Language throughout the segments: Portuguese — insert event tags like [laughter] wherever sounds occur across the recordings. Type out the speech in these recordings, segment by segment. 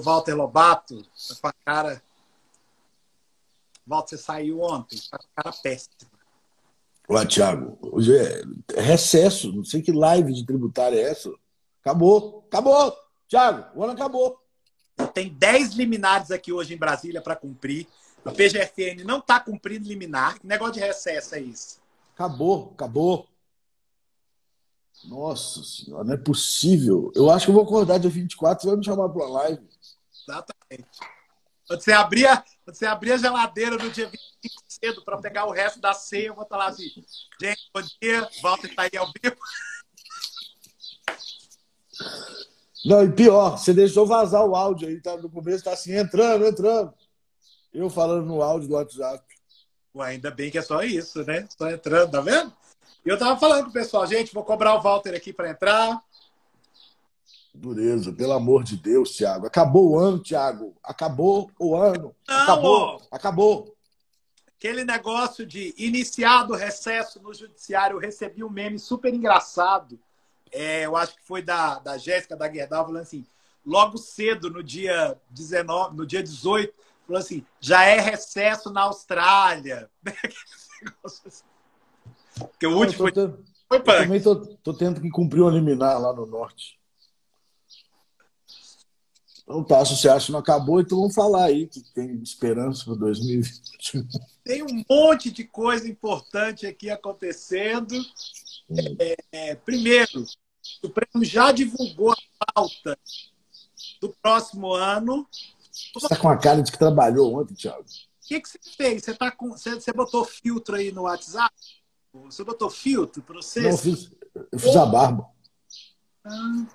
do Walter Lobato, com a cara. Walter, você saiu ontem, com a cara péssima. Olá, Thiago. Hoje é recesso, não sei que live de tributária é essa. Acabou, acabou. Thiago, o ano acabou. Tem 10 liminares aqui hoje em Brasília para cumprir. A PGFN não está cumprindo liminar. Que negócio de recesso é isso? Acabou, acabou. Nossa senhora, não é possível. Eu acho que eu vou acordar dia 24 e vai me chamar para uma live. Exatamente. Quando você abrir, quando você abrir a geladeira no dia 25 cedo para pegar o resto da ceia, eu vou estar lá assim. Gente, bom dia. Volta e tá aí ao vivo. Não, e pior, você deixou vazar o áudio aí, tá, no começo tá assim, entrando, entrando. Eu falando no áudio do WhatsApp. Ué, ainda bem que é só isso, né? Só entrando, tá vendo? Eu tava falando com o pessoal, gente, vou cobrar o Walter aqui para entrar. Dureza, pelo amor de Deus, Thiago. Acabou o ano, Thiago. Acabou o ano. Não, acabou. Ó, acabou. Aquele negócio de iniciado o recesso no judiciário, eu recebi um meme super engraçado. É, eu acho que foi da, da Jéssica da Guerdal falando assim: logo cedo, no dia 19, no dia 18, falou assim: já é recesso na Austrália. [laughs] Porque o último foi, tendo, foi. Eu também tô, tô tendo que cumprir um liminar lá no norte. Então tá, se você acha que não acabou, então vamos falar aí que tem esperança para 2021. Tem um monte de coisa importante aqui acontecendo. É, é, primeiro, o Supremo já divulgou a pauta do próximo ano. Você está com a cara de que trabalhou ontem, Thiago. O que, que você fez? Você, tá com, você, você botou filtro aí no WhatsApp? Você botou filtro para você? Não, eu fiz, eu fiz a barba. Ah.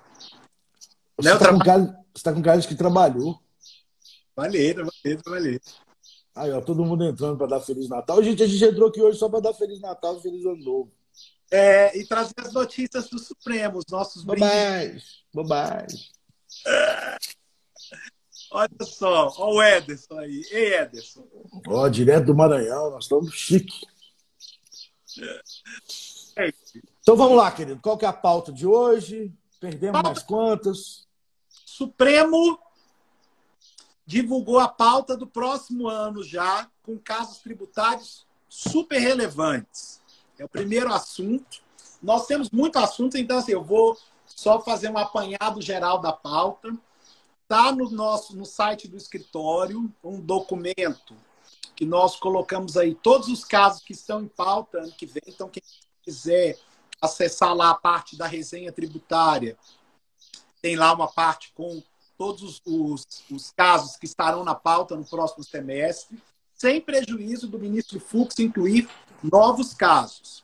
Você está com, cara, você tá com cara de que trabalhou. Valeu, valeu, valeu. Aí, ó, todo mundo entrando para dar Feliz Natal. Gente, a gente entrou aqui hoje só para dar Feliz Natal e Feliz Ano Novo. É, e trazer as notícias do Supremo, os nossos Bobagem, bobagem. [laughs] Olha só, olha o Ederson aí. Ei, Ederson. Ó, direto do Maranhão, nós estamos chique. É. Então vamos lá, querido. Qual que é a pauta de hoje? Perdemos pauta... mais quantas? Supremo divulgou a pauta do próximo ano já, com casos tributários super relevantes. É o primeiro assunto. Nós temos muito assunto, então assim, eu vou só fazer um apanhado geral da pauta. Está no nosso no site do escritório um documento que nós colocamos aí todos os casos que estão em pauta ano que vem. Então, quem quiser acessar lá a parte da resenha tributária, tem lá uma parte com todos os, os, os casos que estarão na pauta no próximo semestre, sem prejuízo do ministro Fux incluir novos casos.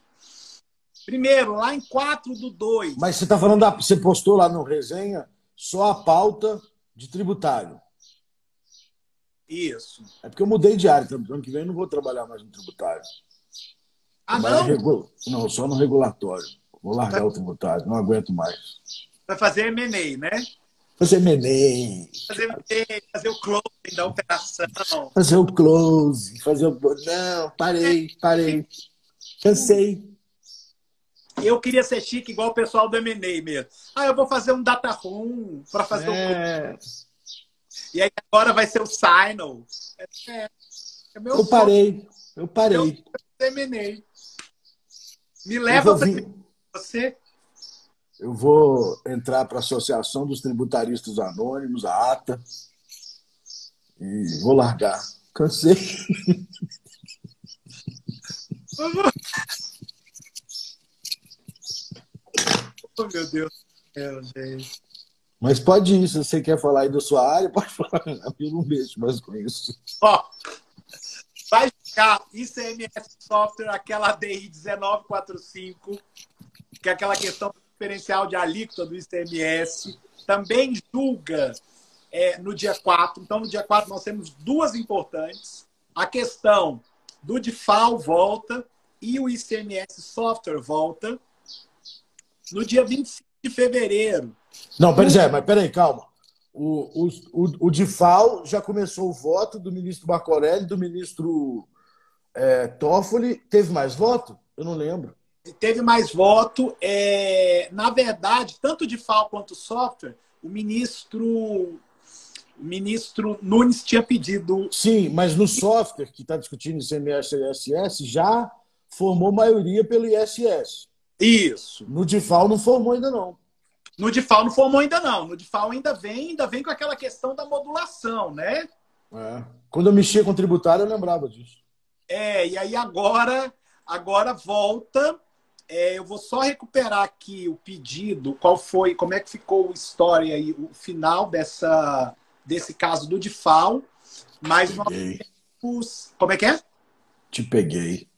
Primeiro, lá em 4 do 2. Mas você está falando, da, você postou lá no resenha só a pauta de tributário. Isso. É porque eu mudei de área. Então, ano que vem eu não vou trabalhar mais no tributário. Ah, não? Regul... Não, só no regulatório. Vou largar tá. o tributário, não aguento mais. Vai fazer M&A, né? Fazer M&A. Fazer M&A, fazer o closing da operação. Fazer o close, fazer o... Não, parei, parei. Cansei. Eu queria ser chique igual o pessoal do M&A mesmo. Ah, eu vou fazer um data room para fazer é... o e aí agora vai ser o Signal. É, é, meu eu parei, eu parei. Eu terminei. Me leva para você. Eu vou entrar para a Associação dos Tributaristas Anônimos, a ATA, e vou largar. Cansei. [laughs] oh, meu Deus. Meu, gente. Mas pode ir, se você quer falar aí da sua área, [laughs] pode falar. Eu não mexo mais com isso. Ó, vai ficar ICMS Software, aquela ADI 1945, que é aquela questão diferencial de alíquota do ICMS, também julga é, no dia 4. Então, no dia 4, nós temos duas importantes. A questão do DIFAL volta e o ICMS Software volta. No dia 25 de fevereiro, não, peraí, é, mas peraí, calma. O, o, o, o DIFAL já começou o voto do ministro Aurélio, do ministro é, Toffoli. Teve mais voto? Eu não lembro. Teve mais voto. É, na verdade, tanto o DIFAL quanto o software, o ministro O ministro Nunes tinha pedido. Sim, mas no software que está discutindo ICMS e ISS já formou maioria pelo ISS. Isso. No DIFAL não formou ainda não. No DIFAL não formou ainda não. No DIFAL ainda vem, ainda vem com aquela questão da modulação, né? É. Quando eu mexia com tributário, eu lembrava disso. É, e aí agora, agora volta. É, eu vou só recuperar aqui o pedido, qual foi, como é que ficou a história aí, o final dessa, desse caso do DIFAL. Mas nós temos. Como é que é? Te peguei.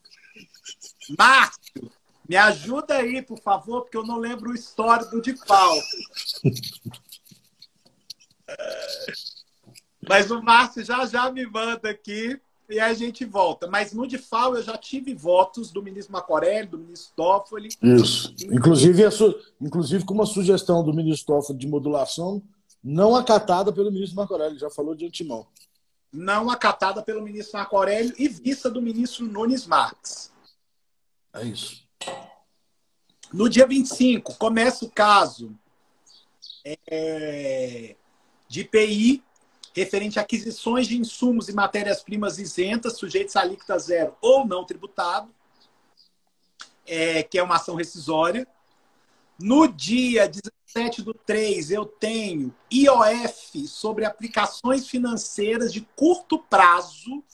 Márcio, me ajuda aí, por favor, porque eu não lembro o histórico do DIFAL. Mas o Márcio já já me manda aqui e a gente volta. Mas no DIFAL eu já tive votos do ministro Macorelli, do ministro Toffoli. Isso. Inclusive, inclusive com uma sugestão do ministro Toffoli de modulação não acatada pelo ministro Macorelli, já falou de antemão. Não acatada pelo ministro Marco Aurélio e vista do ministro Nunes Marques. É isso. No dia 25, começa o caso é, de IPI referente a aquisições de insumos e matérias-primas isentas, sujeitos a alíquota zero ou não tributado, é, que é uma ação rescisória. No dia 17 do 3, eu tenho IOF sobre aplicações financeiras de curto prazo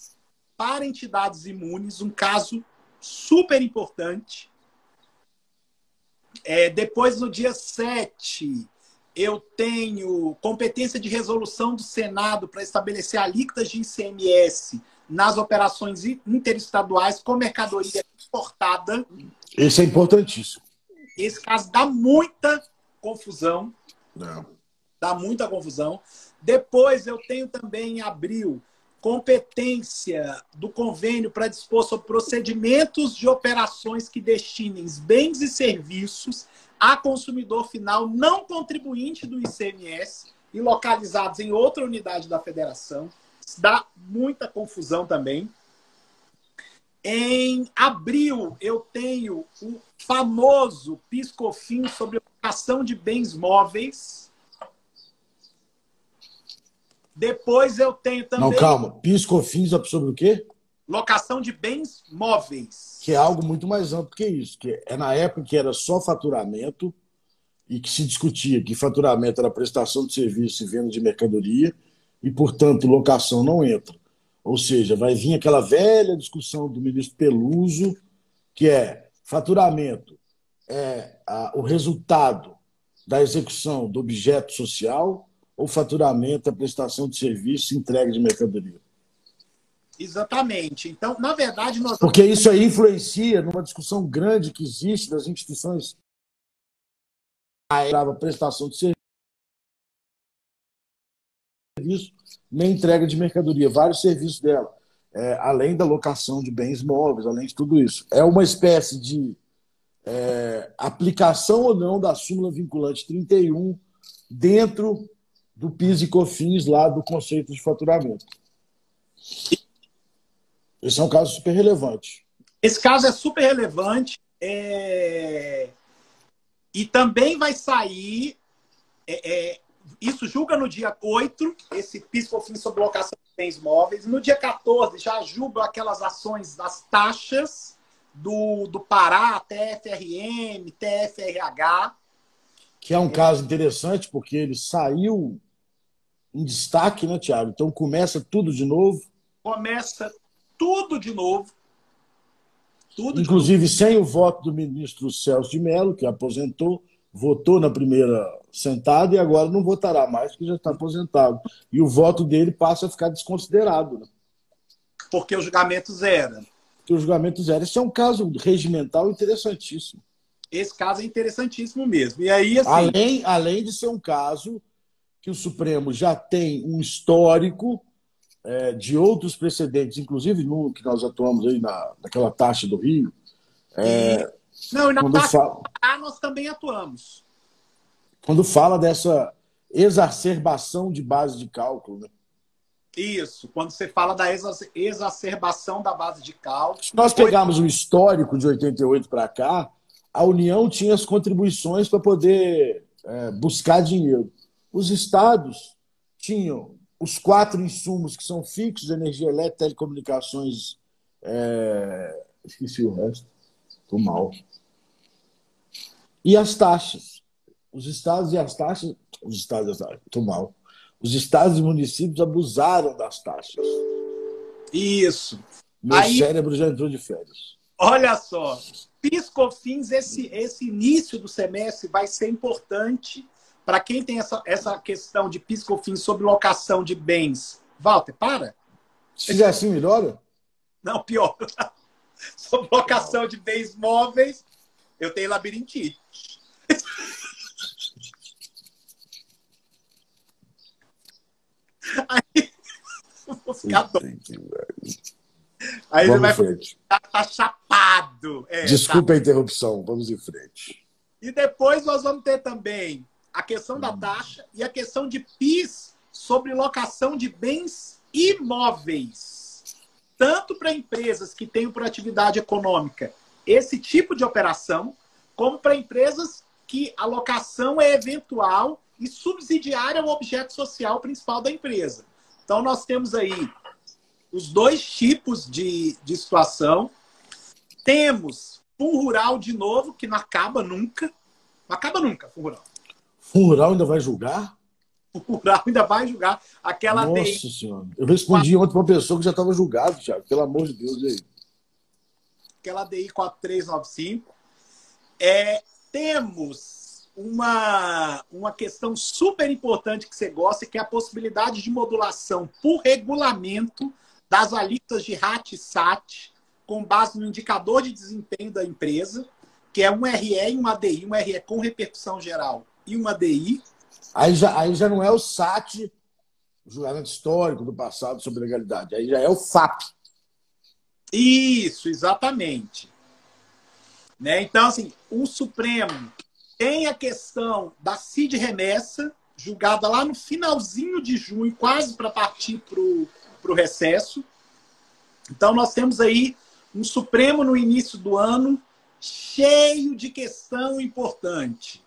para entidades imunes, um caso super importante. É, depois, no dia 7, eu tenho competência de resolução do Senado para estabelecer alíquotas de ICMS nas operações interestaduais com mercadoria importada. Esse é importantíssimo. Esse caso dá muita confusão. Não. Dá muita confusão. Depois eu tenho também em abril competência do convênio para dispor sobre procedimentos de operações que destinem bens e serviços a consumidor final não contribuinte do ICMS e localizados em outra unidade da federação. Isso dá muita confusão também. Em abril, eu tenho o famoso PiscoFim sobre locação de bens móveis. Depois eu tenho também. Não, calma. PiscoFins sobre o quê? Locação de bens móveis. Que é algo muito mais amplo que isso. Que é na época que era só faturamento e que se discutia que faturamento era prestação de serviço e venda de mercadoria e, portanto, locação não entra. Ou seja, vai vir aquela velha discussão do ministro Peluso, que é faturamento é a, o resultado da execução do objeto social ou faturamento é a prestação de serviço entrega de mercadoria. Exatamente. Então, na verdade, nós. Porque isso aí influencia numa discussão grande que existe das instituições. A prestação de serviço, nem entrega de mercadoria, vários serviços dela, é, além da locação de bens móveis, além de tudo isso. É uma espécie de é, aplicação ou não da súmula vinculante 31 dentro do PIS e COFINS lá do conceito de faturamento. Esse é um caso super relevante. Esse caso é super relevante. É... E também vai sair. É, é... Isso julga no dia 8, esse PIS-COFINS sobre locação de bens móveis. No dia 14, já julga aquelas ações das taxas do, do Pará, TFRM, TFRH. Que é um caso interessante, porque ele saiu em destaque, né, Tiago? Então começa tudo de novo. Começa tudo de novo. Tudo Inclusive novo. sem o voto do ministro Celso de Mello, que aposentou, votou na primeira sentada e agora não votará mais, porque já está aposentado. E o voto dele passa a ficar desconsiderado. Né? Porque o julgamento zero. Porque o julgamento zero. Esse é um caso regimental interessantíssimo. Esse caso é interessantíssimo mesmo. E aí, assim... além, além de ser um caso que o Supremo já tem um histórico é, de outros precedentes, inclusive no que nós atuamos aí na, naquela taxa do Rio. É, Não, e na taxa fala, nós também atuamos. Quando fala dessa exacerbação de base de cálculo, né? Isso, quando você fala da exacerbação da base de cálculo. Se nós pegarmos o histórico de 88 para cá, a União tinha as contribuições para poder é, buscar dinheiro. Os estados tinham os quatro insumos que são fixos, energia elétrica, telecomunicações, é... esqueci o resto, estou mal. E as taxas. Os estados e as taxas, os estados, estou mal. Os estados e municípios abusaram das taxas. Isso. Meu Aí, cérebro já entrou de férias. Olha só, Piscofins, esse, esse início do semestre vai ser importante para quem tem essa, essa questão de Piscofins sobre locação de bens. Walter, para. Se fizer assim, melhora? Não, pior. [laughs] sobre locação de bens móveis, eu tenho labirintite. [laughs] Aí, vou ficar doido. Aí Vamos você vai ficar tá chapado. É, Desculpa tá. a interrupção, vamos em frente. E depois nós vamos ter também a questão da hum. taxa e a questão de PIS sobre locação de bens imóveis. Tanto para empresas que têm por atividade econômica esse tipo de operação, como para empresas que a locação é eventual e subsidiária ao objeto social principal da empresa. Então, nós temos aí os dois tipos de, de situação. Temos fundo rural de novo, que não acaba nunca. Não acaba nunca, fundo rural. Rural ainda vai julgar? O rural ainda vai julgar. Aquela Nossa. Senhora. Eu respondi ontem para uma pessoa que já estava julgado, Thiago. Pelo amor de Deus, aí. Aquela DI 4395. É, temos uma, uma questão super importante que você gosta, que é a possibilidade de modulação por regulamento das alíquotas de RAT e SAT, com base no indicador de desempenho da empresa, que é um RE e um ADI, um RE com repercussão geral e um ADI. Aí já, aí já não é o SAT, o julgamento histórico do passado sobre legalidade, aí já é o FAP. Isso, exatamente. Né? Então, assim, o Supremo tem a questão da CID remessa, julgada lá no finalzinho de junho, quase para partir para o recesso. Então, nós temos aí um Supremo no início do ano cheio de questão importante.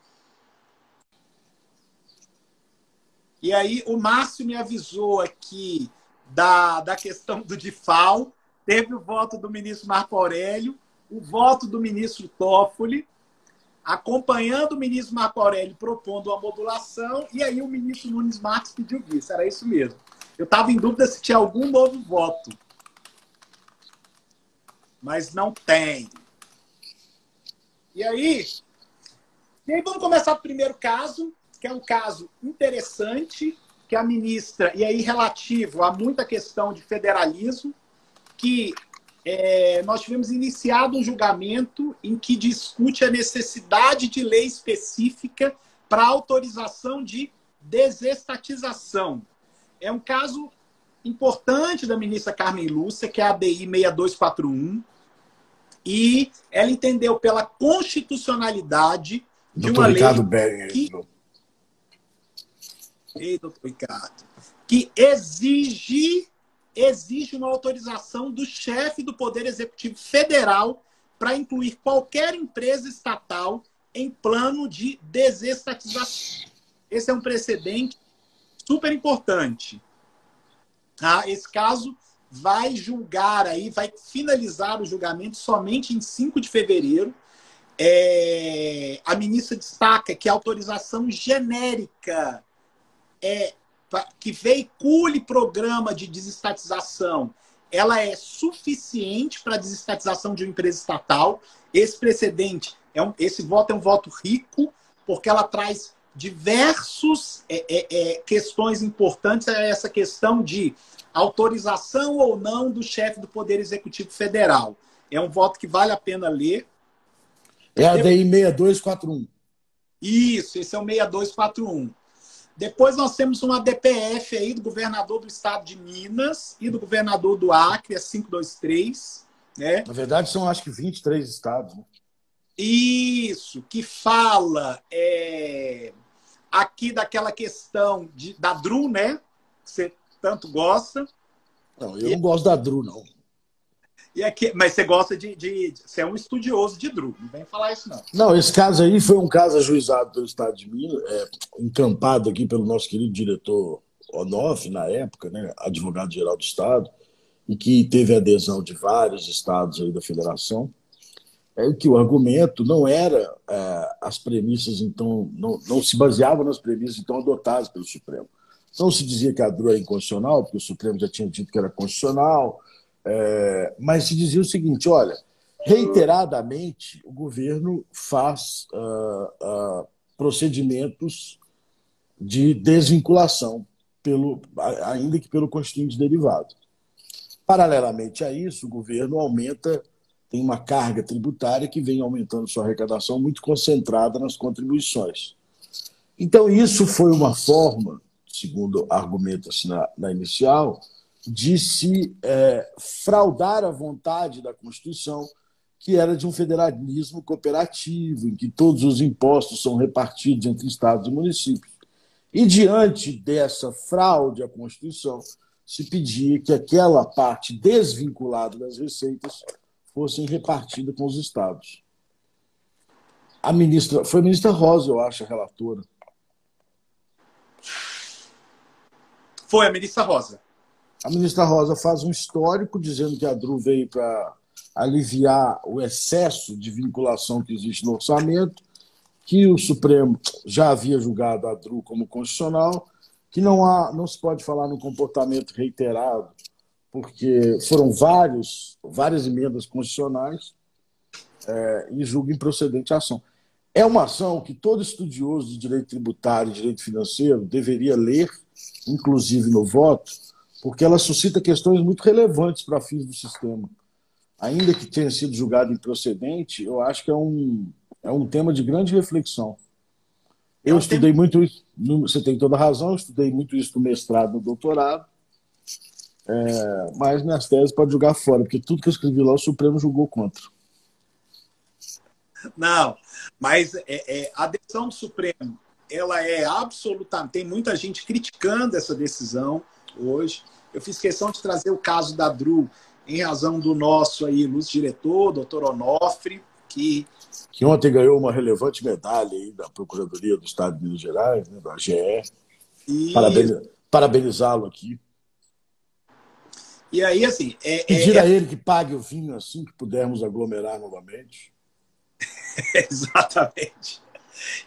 E aí, o Márcio me avisou aqui da, da questão do DIFAL, teve o voto do ministro Marco Aurélio, o voto do ministro Toffoli, acompanhando o ministro Marco Aurélio propondo a modulação, e aí o ministro Nunes Marques pediu vice. Era isso mesmo. Eu estava em dúvida se tinha algum novo voto. Mas não tem. E aí, e aí vamos começar o primeiro caso, que é um caso interessante, que a ministra, e aí relativo a muita questão de federalismo, que é, nós tivemos iniciado um julgamento em que discute a necessidade de lei específica para autorização de desestatização. É um caso importante da ministra Carmen Lúcia, que é a ADI 6241, e ela entendeu pela constitucionalidade de doutor uma Ricardo lei que... Ei, doutor Ricardo, que exige exige uma autorização do chefe do Poder Executivo Federal para incluir qualquer empresa estatal em plano de desestatização. Esse é um precedente super importante. Tá? Esse caso vai julgar aí, vai finalizar o julgamento somente em 5 de fevereiro. É, a ministra destaca que a autorização genérica é que veicule programa de desestatização, ela é suficiente para a desestatização de uma empresa estatal. Esse precedente, é um, esse voto é um voto rico, porque ela traz diversos é, é, é, questões importantes a essa questão de autorização ou não do chefe do Poder Executivo Federal. É um voto que vale a pena ler. É a DI 6241. Isso, esse é o 6241. Depois nós temos uma DPF aí do governador do estado de Minas e do governador do Acre, a 523. Né? Na verdade, são acho que 23 estados. Né? Isso, que fala é, aqui daquela questão de, da Dru, né? Que você tanto gosta. Não, eu e, não gosto da Dru, não. E aqui, mas você gosta de, de, Você é um estudioso de Dru, não vem falar isso, não. Não, esse caso aí foi um caso ajuizado pelo Estado de Minas, é, encampado aqui pelo nosso querido diretor Onoff, na época, né, advogado-geral do Estado, e que teve adesão de vários estados aí da federação, é que o argumento não era é, as premissas, então, não, não se baseava nas premissas então adotadas pelo Supremo. Não se dizia que a DRU era inconstitucional, porque o Supremo já tinha dito que era constitucional, é, mas se dizia o seguinte: olha, reiteradamente o governo faz uh, uh, procedimentos de desvinculação, pelo, ainda que pelo constituinte derivado. Paralelamente a isso, o governo aumenta, tem uma carga tributária que vem aumentando sua arrecadação muito concentrada nas contribuições. Então, isso foi uma forma, segundo argumenta-se na, na inicial, de se é, fraudar a vontade da Constituição, que era de um federalismo cooperativo, em que todos os impostos são repartidos entre estados e municípios. E diante dessa fraude à Constituição, se pedia que aquela parte desvinculada das receitas fosse repartida com os estados. A ministra, foi a ministra Rosa, eu acho, a relatora. Foi a ministra Rosa. A ministra Rosa faz um histórico dizendo que a DRU veio para aliviar o excesso de vinculação que existe no orçamento que o Supremo já havia julgado a DRU como constitucional, que não, há, não se pode falar no comportamento reiterado, porque foram vários, várias emendas constitucionais é, e julga improcedente a ação. É uma ação que todo estudioso de direito tributário e direito financeiro deveria ler, inclusive no voto, porque ela suscita questões muito relevantes para fins do sistema. Ainda que tenha sido julgado improcedente, eu acho que é um, é um tema de grande reflexão. Eu, estudei muito isso, você tem toda a razão, eu estudei muito isso no mestrado, no doutorado, é, mas minhas teses pode jogar fora, porque tudo que eu escrevi lá o Supremo julgou contra. Não, mas é, é, a decisão do Supremo, ela é absolutamente. Tem muita gente criticando essa decisão hoje. Eu fiz questão de trazer o caso da Dru em razão do nosso aí, luz diretor, doutor Onofre, que que ontem ganhou uma relevante medalha aí da Procuradoria do Estado de Minas Gerais, né, da AGE. E... Parabenizá-lo aqui. E aí, assim. É, Pedir é, a ele que pague o vinho assim que pudermos aglomerar novamente. [laughs] Exatamente.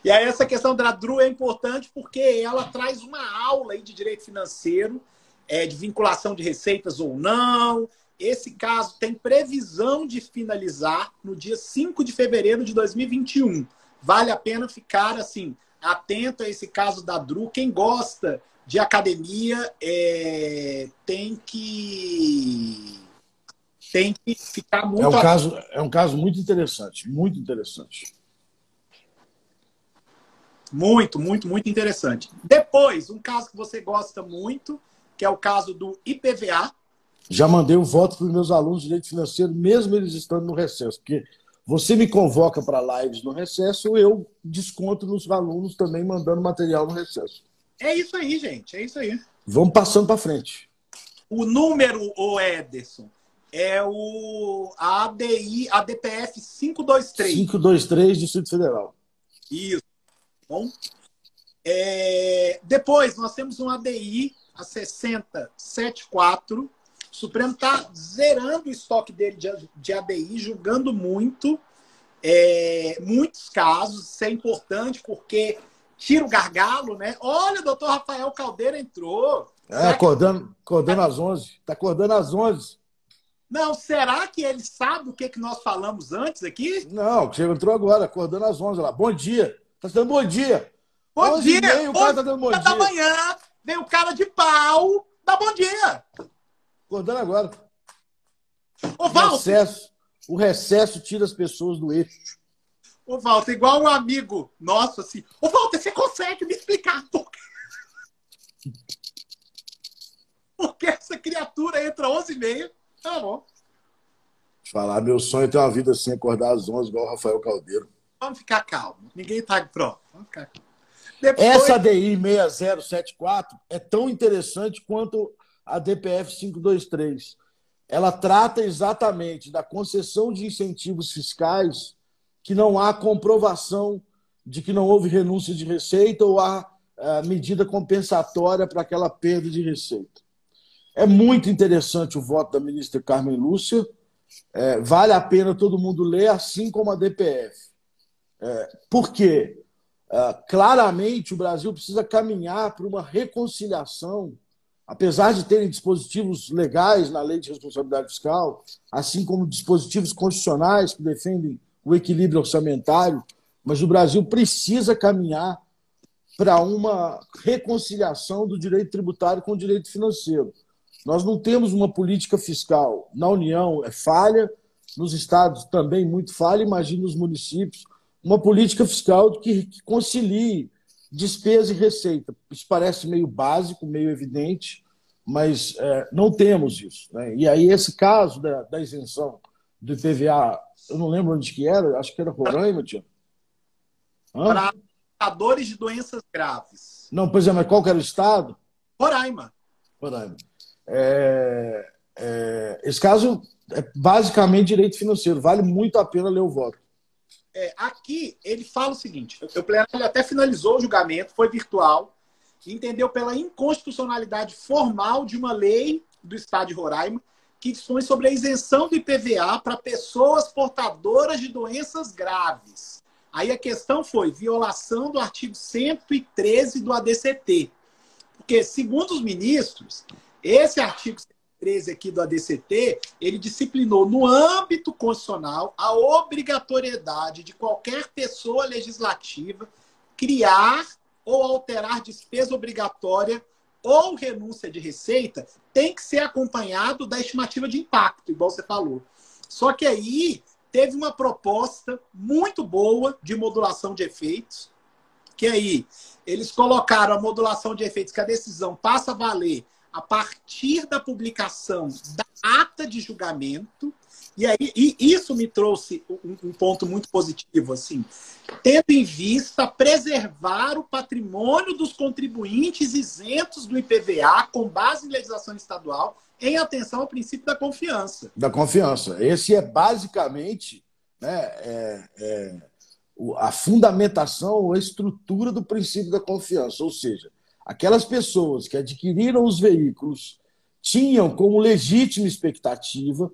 E aí, essa questão da DRU é importante porque ela traz uma aula aí de direito financeiro, é, de vinculação de receitas ou não, esse caso tem previsão de finalizar no dia 5 de fevereiro de 2021. Vale a pena ficar assim atento a esse caso da Dru. Quem gosta de academia é, tem que tem que ficar muito. É um caso é um caso muito interessante, muito interessante. Muito, muito, muito interessante. Depois, um caso que você gosta muito, que é o caso do IPVA, já mandei o um voto para os meus alunos de direito financeiro, mesmo eles estando no recesso, porque você me convoca para lives no recesso, eu desconto nos alunos também mandando material no recesso. É isso aí, gente, é isso aí. Vamos passando para frente. O número, o Ederson, é o ADI, ADPF 523. 523, Distrito Federal. Isso. Bom. É... Depois, nós temos um ADI a 6074 o Supremo está zerando o estoque dele de, ADI, julgando muito, é, muitos casos. Isso é importante porque tira o gargalo, né? Olha, o doutor Rafael Caldeira entrou. É, acordando, acordando às 11. Está acordando às 11. Não, será que ele sabe o que, que nós falamos antes aqui? Não, você entrou agora, acordando às 11 lá. Bom dia. Tá dando bom dia. Bom dia. Meio, o cara tá dando bom dia. da manhã, vem o cara de pau, dá bom dia. Acordando agora. Ô, Walter. O recesso, o recesso tira as pessoas do eixo. Ô, Walter, igual um amigo nosso, assim. Ô, Walter, você consegue me explicar por quê? [laughs] Porque essa criatura entra às 11h30. Tá bom. Falar, meu sonho é ter uma vida assim, acordar às 11 igual o Rafael Caldeiro. Vamos ficar calmo. Ninguém tá pronto. Vamos ficar calmo. Depois... Essa DI 6074 é tão interessante quanto a DPF 523. Ela trata exatamente da concessão de incentivos fiscais que não há comprovação de que não houve renúncia de receita ou há uh, medida compensatória para aquela perda de receita. É muito interessante o voto da ministra Carmen Lúcia. É, vale a pena todo mundo ler, assim como a DPF. É, por quê? É, claramente o Brasil precisa caminhar para uma reconciliação, apesar de terem dispositivos legais na lei de responsabilidade fiscal, assim como dispositivos constitucionais que defendem o equilíbrio orçamentário, mas o Brasil precisa caminhar para uma reconciliação do direito tributário com o direito financeiro. Nós não temos uma política fiscal na União, é falha, nos estados também muito falha, imagine nos municípios, uma política fiscal que, que concilie despesa e receita. Isso parece meio básico, meio evidente, mas é, não temos isso. Né? E aí, esse caso da, da, isenção do IPVA, eu não lembro onde que era, acho que era Roraima, tia. Para portadores de doenças graves. Não, pois é, mas qual que era o estado? Roraima. Roraima. É, é, esse caso é basicamente direito financeiro, vale muito a pena ler o voto. É, aqui ele fala o seguinte: o plenário até finalizou o julgamento, foi virtual, entendeu pela inconstitucionalidade formal de uma lei do Estado de Roraima que dispõe sobre a isenção do IPVA para pessoas portadoras de doenças graves. Aí a questão foi violação do artigo 113 do ADCT. Porque, segundo os ministros, esse artigo 113 aqui do ADCT, ele disciplinou no âmbito constitucional a obrigatoriedade de qualquer pessoa legislativa criar ou alterar despesa obrigatória ou renúncia de receita tem que ser acompanhado da estimativa de impacto, igual você falou. Só que aí teve uma proposta muito boa de modulação de efeitos, que aí eles colocaram a modulação de efeitos, que a decisão passa a valer a partir da publicação da ata de julgamento, e aí e isso me trouxe um, um, ponto muito positivo, assim, tendo em vista preservar o patrimônio dos contribuintes isentos do IPVA com base em legislação estadual em atenção ao princípio da confiança. Da confiança. Esse é basicamente né, é, é, a fundamentação, a estrutura do princípio da confiança. Ou seja, aquelas pessoas que adquiriram os veículos tinham como legítima expectativa,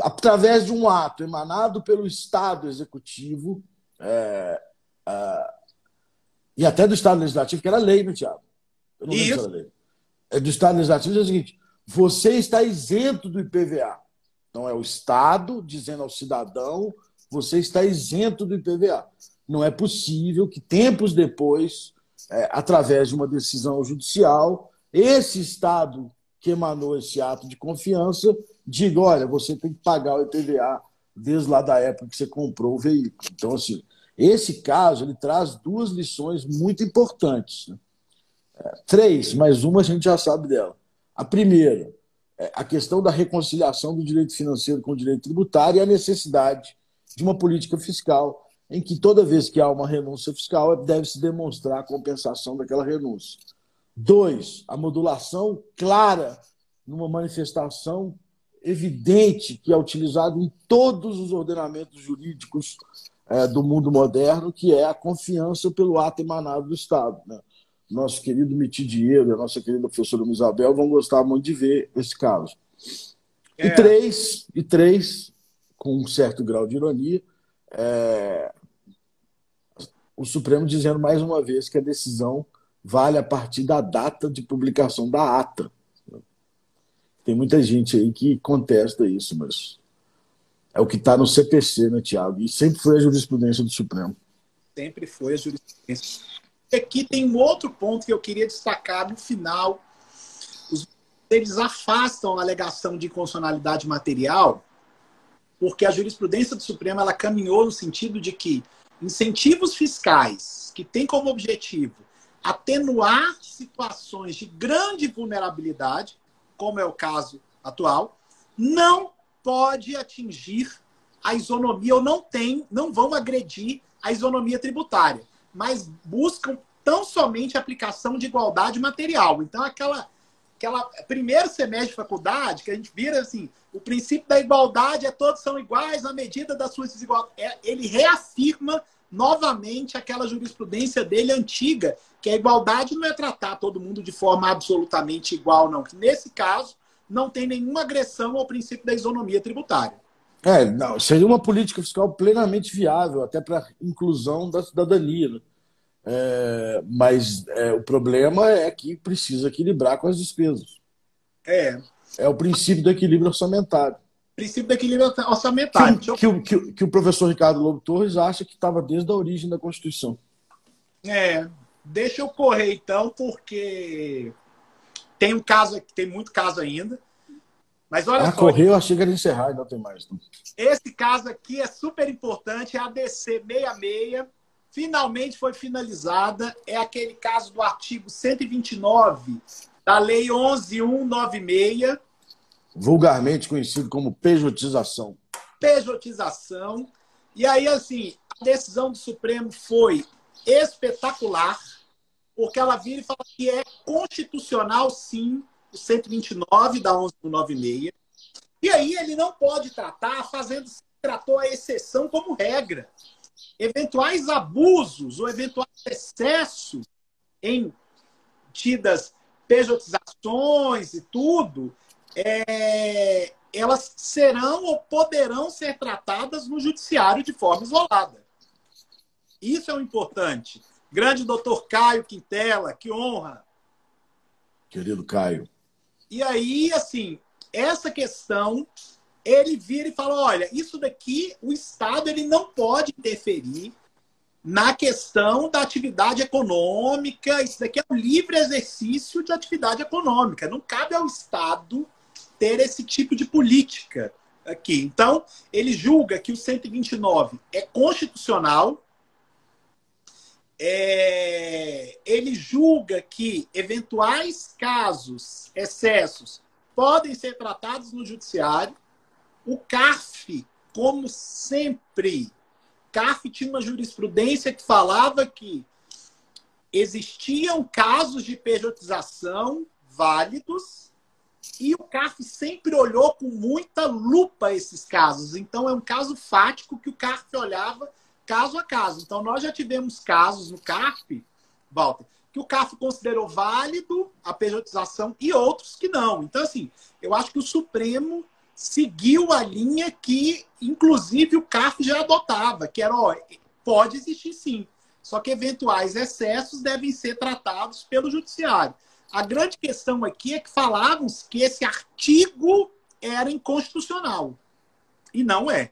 através de um ato emanado pelo Estado Executivo é, é, e até do Estado Legislativo, que era lei, né, Tiago? Eu não lembro se era lei. É do Estado Legislativo é o seguinte: você está isento do IPVA. Não é o Estado dizendo ao cidadão, você está isento do IPVA. Não é possível que, tempos depois, é, através de uma decisão judicial, esse Estado que emanou esse ato de confiança diga: olha, você tem que pagar o IPVA desde lá da época que você comprou o veículo. Então, assim, esse caso ele traz duas lições muito importantes. Né? É, três, mas uma a gente já sabe dela. A primeira, é a questão da reconciliação do direito financeiro com o direito tributário e a necessidade de uma política fiscal em que toda vez que há uma renúncia fiscal deve-se demonstrar a compensação daquela renúncia. Dois, a modulação clara numa manifestação evidente que é utilizado em todos os ordenamentos jurídicos é, do mundo moderno, que é a confiança pelo ato emanado do Estado. Né? nosso querido Mitidiero e a nossa querida professora Isabel vão gostar muito de ver esse caso. É. E três, e três, com um certo grau de ironia, é, o Supremo dizendo mais uma vez que a decisão vale a partir da data de publicação da ata. Tem muita gente aí que contesta isso, mas é o que está no CPC, né, Tiago? E sempre foi a jurisprudência do Supremo. Sempre foi a jurisprudência aqui tem um outro ponto que eu queria destacar no final. Os, eles afastam a alegação de inconstitucionalidade material, porque a jurisprudência do Supremo ela caminhou no sentido de que incentivos fiscais que têm como objetivo atenuar situações de grande vulnerabilidade, como é o caso atual, não pode atingir a isonomia ou não tem, não vão agredir a isonomia tributária mas buscam tão somente a aplicação de igualdade material. Então, aquela, aquela primeiro semestre de faculdade, que a gente vira assim, o princípio da igualdade é todos são iguais na medida das suas desigualdades. É, ele reafirma novamente aquela jurisprudência dele antiga, que a igualdade não é tratar todo mundo de forma absolutamente igual, não. Nesse caso, não tem nenhuma agressão ao princípio da isonomia tributária. É, não, seria uma política fiscal plenamente viável, até para inclusão da cidadania. Né? É, mas é, o problema é que precisa equilibrar com as despesas. É. É o princípio do equilíbrio orçamentário. Princípio do equilíbrio orçamentário. Que, que, que, que o professor Ricardo Lobo Torres acha que estava desde a origem da Constituição. É, deixa eu correr então, porque tem um caso aqui, tem muito caso ainda. Mas olha ah, só. Correr, eu achei que era encerrar, ainda tem mais. Então. Esse caso aqui é super importante, é a DC 66 finalmente foi finalizada. É aquele caso do artigo 129 da Lei 11196. Vulgarmente conhecido como pejotização. Pejotização. E aí, assim, a decisão do Supremo foi espetacular, porque ela vira e fala que é constitucional, sim, o 129 da 1196. E aí ele não pode tratar fazendo tratou a exceção como regra eventuais abusos ou eventuais excessos em tidas pejotizações e tudo, é, elas serão ou poderão ser tratadas no judiciário de forma isolada. Isso é o importante. Grande doutor Caio Quintela, que honra. Querido Caio. E aí, assim, essa questão ele vira e fala: olha, isso daqui o Estado ele não pode interferir na questão da atividade econômica. Isso daqui é um livre exercício de atividade econômica. Não cabe ao Estado ter esse tipo de política aqui. Então, ele julga que o 129 é constitucional. É... ele julga que eventuais casos, excessos, podem ser tratados no judiciário o CARF, como sempre, CARF tinha uma jurisprudência que falava que existiam casos de pejotização válidos e o CARF sempre olhou com muita lupa esses casos. Então, é um caso fático que o CARF olhava caso a caso. Então, nós já tivemos casos no CARF, Walter, que o CARF considerou válido a pejotização e outros que não. Então, assim, eu acho que o Supremo seguiu a linha que, inclusive, o CAF já adotava, que era, ó, pode existir sim, só que eventuais excessos devem ser tratados pelo judiciário. A grande questão aqui é que falávamos que esse artigo era inconstitucional. E não é.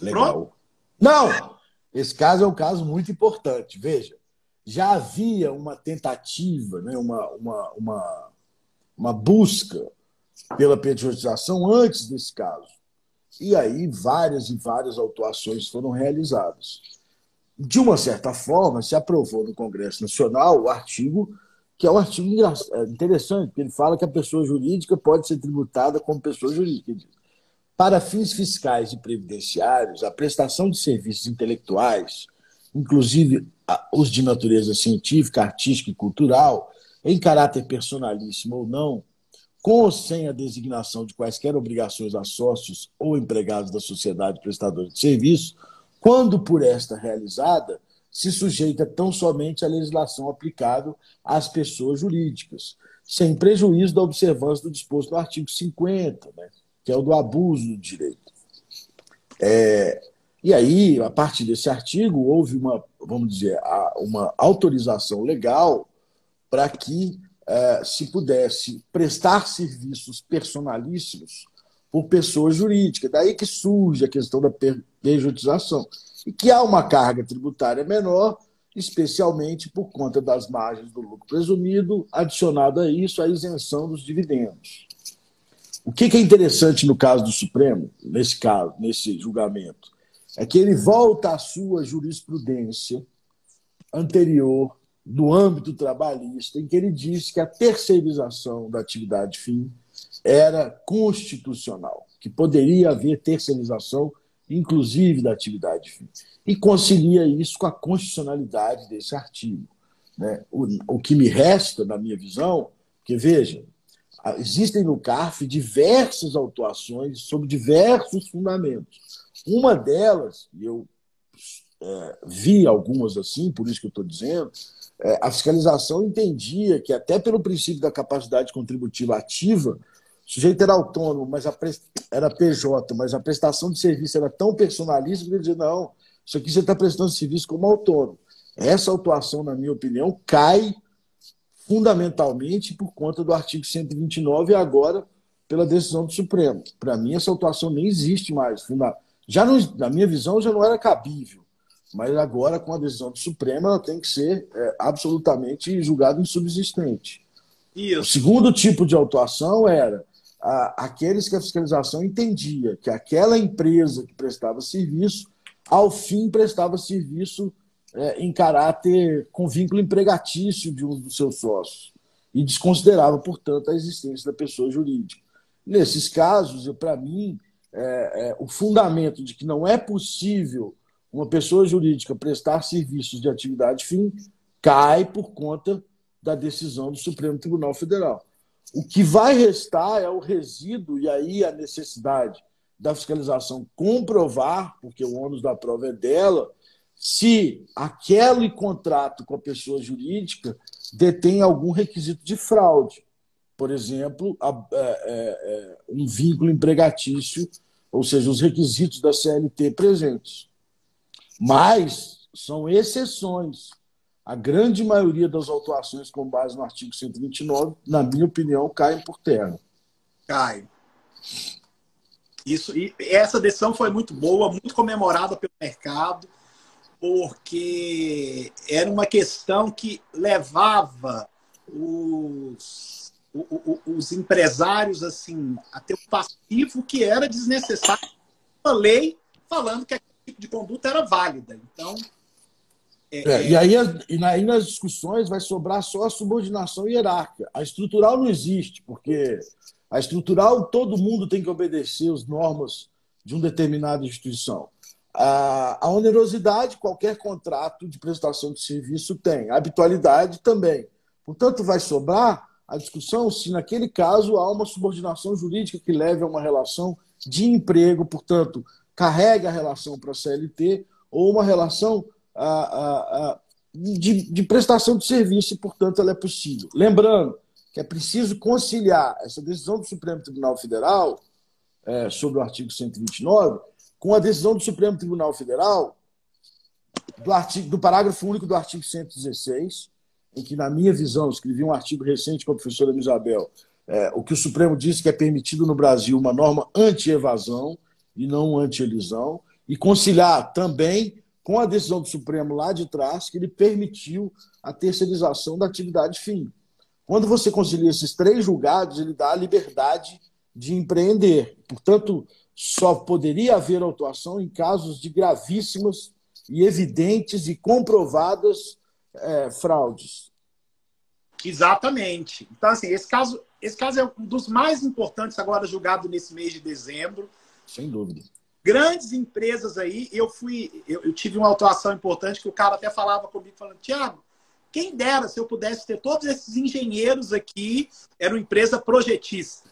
Legal. Pronto? Não! Esse caso é um caso muito importante. Veja, já havia uma tentativa, né, uma, uma, uma, uma busca pela pejotização antes desse caso. E aí várias e várias autuações foram realizadas. De uma certa forma, se aprovou no Congresso Nacional o artigo, que é um artigo é, interessante, porque ele fala que a pessoa jurídica pode ser tributada como pessoa jurídica. Para fins fiscais e previdenciários, a prestação de serviços intelectuais, inclusive os de natureza científica, artística e cultural, em caráter personalíssimo ou não, com ou sem a designação de quaisquer obrigações a sócios ou empregados da sociedade prestadora de serviço, quando por esta realizada, se sujeita tão somente à legislação aplicável às pessoas jurídicas, sem prejuízo da observância do disposto no artigo 50, né, que é o do abuso do direito. É, e aí, a partir desse artigo, houve uma, vamos dizer, uma autorização legal para que eh, se pudesse prestar serviços personalíssimos por pessoa jurídica. Daí que surge a questão da pejotização. E que há uma carga tributária menor, especialmente por conta das margens do lucro presumido, adicionado a isso a isenção dos dividendos. O que é interessante no caso do Supremo, nesse caso, nesse julgamento? É que ele volta à sua jurisprudência anterior, do âmbito trabalhista, em que ele disse que a terceirização da atividade fim era constitucional, que poderia haver terceirização, inclusive da atividade fim. E concilia isso com a constitucionalidade desse artigo. Né? O, o que me resta, na minha visão, que veja, Existem no CARF diversas autuações sobre diversos fundamentos. Uma delas, e eu é, vi algumas assim, por isso que eu estou dizendo, é, a fiscalização entendia que, até pelo princípio da capacidade contributiva ativa, o sujeito era autônomo, mas era PJ, mas a prestação de serviço era tão personalista que ele dizia: não, isso aqui você está prestando serviço como autônomo. Essa autuação, na minha opinião, cai fundamentalmente por conta do artigo 129 e agora pela decisão do Supremo. Para mim, essa autuação nem existe mais. Já não, na minha visão, já não era cabível. Mas agora, com a decisão do Supremo, ela tem que ser é, absolutamente julgada insubsistente. Isso. O segundo tipo de autuação era a, aqueles que a fiscalização entendia que aquela empresa que prestava serviço, ao fim prestava serviço é, em caráter com vínculo empregatício de um dos seus sócios e desconsiderava, portanto, a existência da pessoa jurídica. Nesses casos, para mim, é, é, o fundamento de que não é possível uma pessoa jurídica prestar serviços de atividade fim cai por conta da decisão do Supremo Tribunal Federal. O que vai restar é o resíduo, e aí a necessidade da fiscalização comprovar, porque o ônus da prova é dela, se aquele contrato com a pessoa jurídica detém algum requisito de fraude. Por exemplo, a, é, é, é, um vínculo empregatício, ou seja, os requisitos da CLT presentes. Mas são exceções. A grande maioria das autuações com base no artigo 129, na minha opinião, caem por terra. Cai. Isso, e essa decisão foi muito boa, muito comemorada pelo mercado porque era uma questão que levava os, os empresários assim a ter um passivo que era desnecessário. A lei falando que aquele tipo de conduta era válida. Então. É, é, e aí, e aí nas discussões vai sobrar só a subordinação hierárquica. A estrutural não existe, porque a estrutural todo mundo tem que obedecer as normas de uma determinada instituição. A onerosidade, qualquer contrato de prestação de serviço tem. A habitualidade também. Portanto, vai sobrar a discussão se, naquele caso, há uma subordinação jurídica que leve a uma relação de emprego, portanto, carrega a relação para a CLT, ou uma relação a, a, a, de, de, prestação de serviço, e, portanto, ela é possível. Lembrando que é preciso conciliar essa decisão do Supremo Tribunal Federal é, sobre o artigo 129 com a decisão do Supremo Tribunal Federal do, artigo, do parágrafo único do artigo 116, em que, na minha visão, escrevi um artigo recente com a professora Isabel, é, o que o Supremo disse que é permitido no Brasil uma norma anti-evasão e não anti-elisão, e conciliar também com a decisão do Supremo lá de trás, que ele permitiu a terceirização da atividade fim. Quando você concilia esses três julgados, ele dá a liberdade de empreender. Portanto, só poderia haver autuação em casos de gravíssimas e evidentes e comprovadas é, fraudes. Exatamente. Então, assim, esse caso, esse caso é um dos mais importantes agora julgado nesse mês de dezembro. Sem dúvida. Grandes empresas aí, eu fui, eu, eu tive uma autuação importante que o cara até falava comigo, falando, Tiago, quem dera se eu pudesse ter todos esses engenheiros aqui, era uma empresa projetista,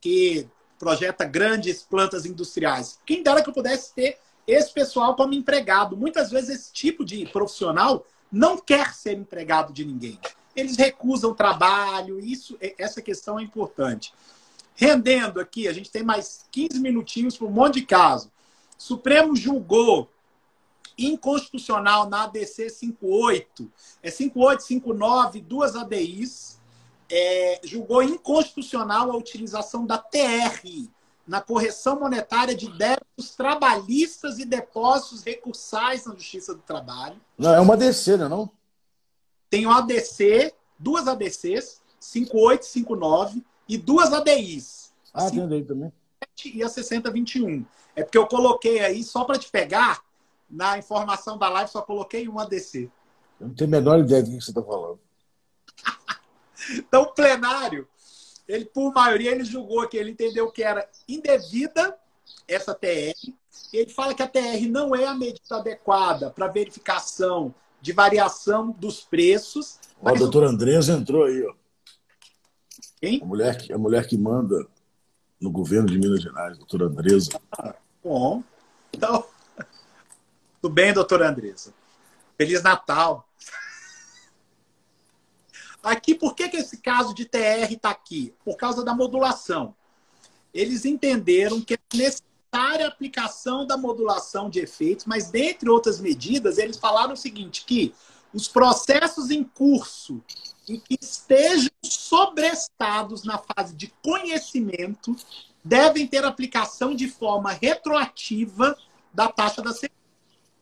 que projeta grandes plantas industriais. Quem dera que eu pudesse ter esse pessoal como empregado. Muitas vezes esse tipo de profissional não quer ser empregado de ninguém. Eles recusam trabalho, isso, essa questão é importante. Rendendo aqui, a gente tem mais 15 minutinhos para um monte de caso. Supremo julgou inconstitucional na ADC 58, é 58, 59, duas ADIs, é, julgou inconstitucional a utilização da TR na correção monetária de débitos trabalhistas e depósitos recursais na Justiça do Trabalho. Não, é uma ADC, não é não? Tem uma ADC, duas ADCs, 58 59 e duas ADIs. Ah, tem ADI também. E a 6021. É porque eu coloquei aí, só para te pegar, na informação da live, só coloquei uma ADC. Eu não tenho a menor ideia do que você está falando. [laughs] Então, o plenário, ele, por maioria, ele julgou que ele entendeu que era indevida essa TR. Ele fala que a TR não é a medida adequada para verificação de variação dos preços. Ó, o doutor Andrés entrou aí, ó. Quem? A mulher, que, a mulher que manda no governo de Minas Gerais, doutora Andresa. Ah, bom. Então, [laughs] tudo bem, doutora Andresa? Feliz Natal. Aqui, por que, que esse caso de TR está aqui? Por causa da modulação. Eles entenderam que é necessária a aplicação da modulação de efeitos, mas, dentre outras medidas, eles falaram o seguinte, que os processos em curso em que estejam sobrestados na fase de conhecimento devem ter aplicação de forma retroativa da taxa da.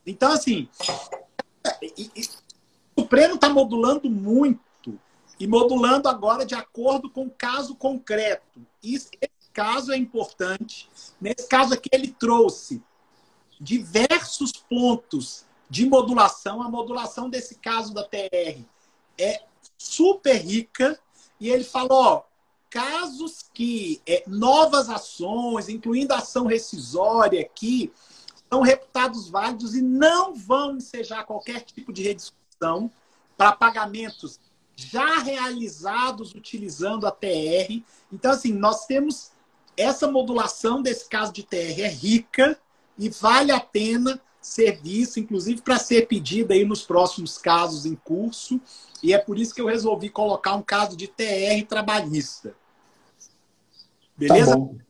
Então, assim, o Supremo está modulando muito e modulando agora de acordo com o caso concreto. Esse caso é importante. Nesse caso aqui, ele trouxe diversos pontos de modulação. A modulação desse caso da TR é super rica. E ele falou: ó, casos que é, novas ações, incluindo ação rescisória aqui, são reputados válidos e não vão ensejar qualquer tipo de rediscussão para pagamentos já realizados utilizando a TR. Então, assim, nós temos essa modulação desse caso de TR é rica e vale a pena ser visto, inclusive para ser pedida aí nos próximos casos em curso. E é por isso que eu resolvi colocar um caso de TR trabalhista. Beleza? Tá.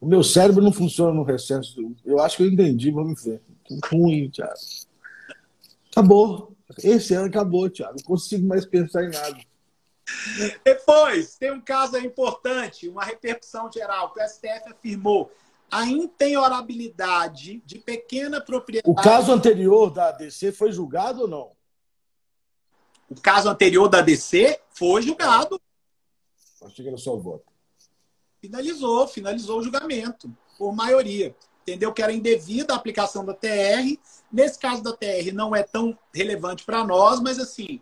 O meu cérebro não funciona no recesso. Eu acho que eu entendi, vamos ver. Ruim, Thiago. Acabou. Esse ano acabou, Thiago. Não consigo mais pensar em nada. Depois, tem um caso importante, uma repercussão geral, que o STF afirmou a impenhorabilidade de pequena propriedade. O caso anterior da ADC foi julgado ou não? O caso anterior da ADC foi julgado. Achei que era só o voto finalizou, finalizou o julgamento, por maioria. Entendeu que era indevida a aplicação da TR. Nesse caso da TR não é tão relevante para nós, mas assim,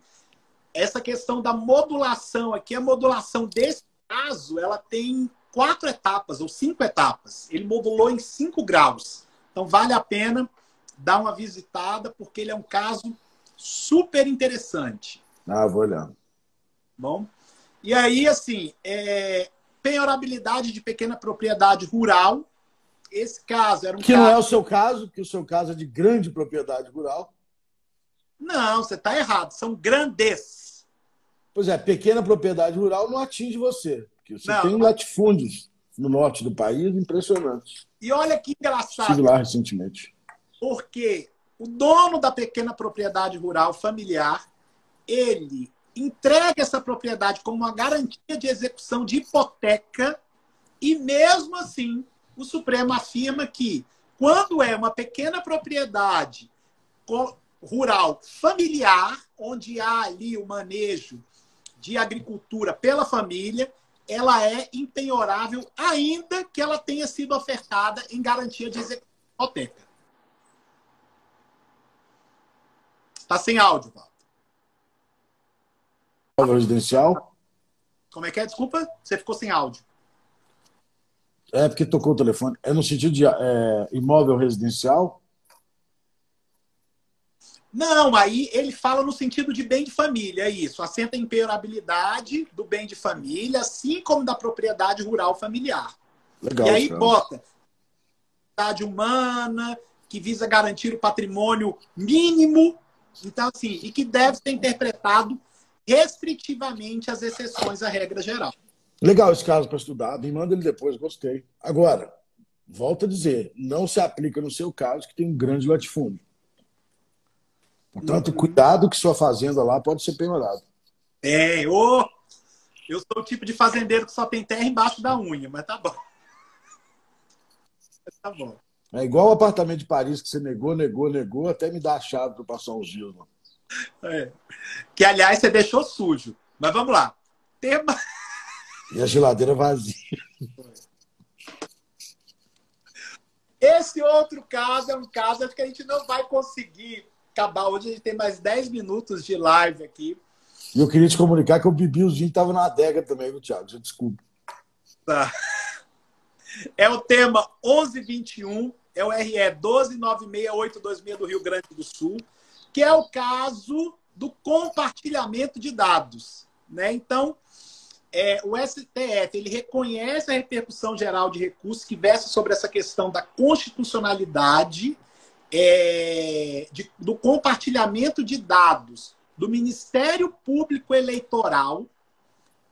essa questão da modulação aqui, a modulação desse caso, ela tem quatro etapas ou cinco etapas. Ele modulou em cinco graus. Então vale a pena dar uma visitada, porque ele é um caso super interessante. Ah, vou olhar. Bom. E aí, assim, é, penhorabilidade de pequena propriedade rural. Esse caso era um Que caso... não é o seu caso, que o seu caso é de grande propriedade rural. Não, você está errado. São grandes. Pois é, pequena propriedade rural não atinge você. Porque você não, tem latifúndios no norte do país impressionantes. E olha que engraçado. Estive lá recentemente. Porque o dono da pequena propriedade rural familiar, ele entrega essa propriedade como uma garantia de execução de hipoteca e, mesmo assim, o Supremo afirma que, quando é uma pequena propriedade rural familiar, onde há ali o manejo de agricultura pela família, ela é impenhorável, ainda que ela tenha sido ofertada em garantia de execução hipoteca. Está sem áudio, Val residencial? Como é que é? Desculpa, você ficou sem áudio. É porque tocou o telefone. É no sentido de é, imóvel residencial? Não, aí ele fala no sentido de bem de família, é isso. Assenta a imperabilidade do bem de família, assim como da propriedade rural familiar. Legal, e aí cara. bota propriedade humana, que visa garantir o patrimônio mínimo, então assim, e que deve ser interpretado restritivamente as exceções à regra geral. Legal esse caso para estudar, me manda ele depois, gostei. Agora, volto a dizer, não se aplica no seu caso, que tem um grande latifúndio. Portanto, cuidado que sua fazenda lá pode ser penhorada. É, ô, eu sou o tipo de fazendeiro que só tem terra embaixo da unha, mas tá bom. [laughs] tá bom. É igual o apartamento de Paris que você negou, negou, negou, até me dar a chave para passar uns dias. Mano. É. Que, aliás, você deixou sujo. Mas vamos lá. Tema. [laughs] E a geladeira vazia. Esse outro caso é um caso que a gente não vai conseguir acabar. Hoje a gente tem mais 10 minutos de live aqui. E eu queria te comunicar que eu bebi os vinhos estava na adega também, viu, Thiago? Já desculpa. Tá. É o tema 1121, é o RE 1296826 do Rio Grande do Sul que é o caso do compartilhamento de dados. Né? Então, é, o STF ele reconhece a repercussão geral de recursos que versa sobre essa questão da constitucionalidade é, de, do compartilhamento de dados do Ministério Público Eleitoral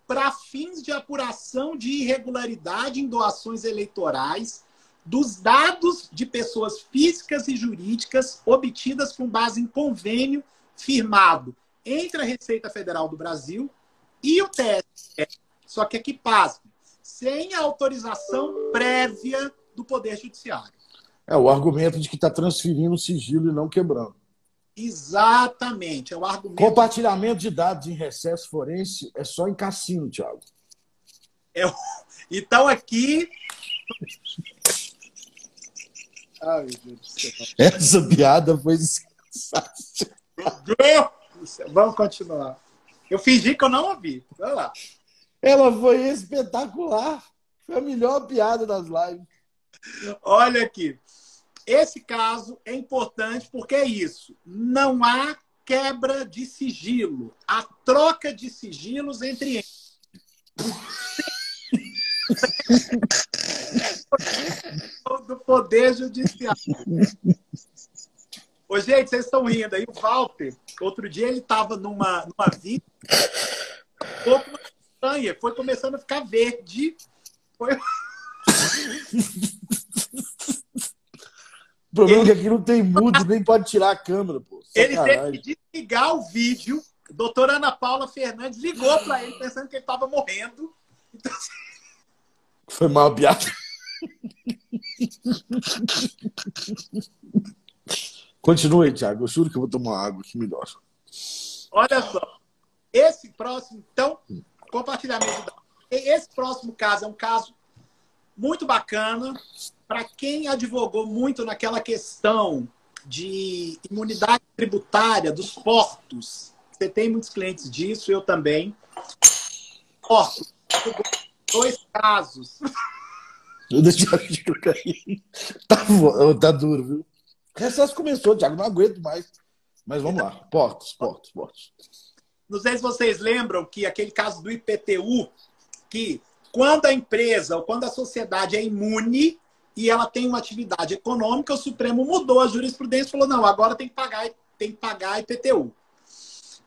para fins de apuração de irregularidade em doações eleitorais dos dados de pessoas físicas e jurídicas obtidas com base em convênio firmado entre a Receita Federal do Brasil e o TSE. Só que aqui passa, sem autorização prévia do Poder Judiciário. É o argumento de que está transferindo o sigilo e não quebrando. Exatamente, é o argumento. Compartilhamento de dados em recesso forense é só em cassino, Thiago. É, então aqui. Ai, meu Deus do céu. Essa piada foi sensacional. Vamos continuar. Eu fingi que eu não ouvi. Vai lá. Ela foi espetacular. Foi a melhor piada das lives. Olha aqui. Esse caso é importante porque é isso. Não há quebra de sigilo. Há troca de sigilos entre eles. do Poder Judiciário. Ô, gente, vocês estão rindo aí. O Walter, outro dia ele estava numa, numa vida um pouco estranha. Foi começando a ficar verde. Foi... [laughs] O problema ele... é que aqui não tem mudo, nem pode tirar a câmera, pô. Ele teve que desligar o vídeo. A doutora Ana Paula Fernandes ligou para ele pensando que ele estava morrendo. Então... Foi mal piada. Continue, Thiago. Eu juro que eu vou tomar água que melhor. Olha só. Esse próximo, então, compartilhamento. Esse próximo caso é um caso muito bacana para quem advogou muito naquela questão de imunidade tributária dos portos. Você tem muitos clientes disso, eu também. Portos. Dois casos. Deixa eu cair. Tá, tá duro, viu? Recesso começou, Thiago, não aguento mais. Mas vamos lá. Portos, portos, portos. Não sei se vocês lembram que aquele caso do IPTU, que quando a empresa ou quando a sociedade é imune e ela tem uma atividade econômica, o Supremo mudou a jurisprudência e falou: não, agora tem que pagar, tem que pagar IPTU.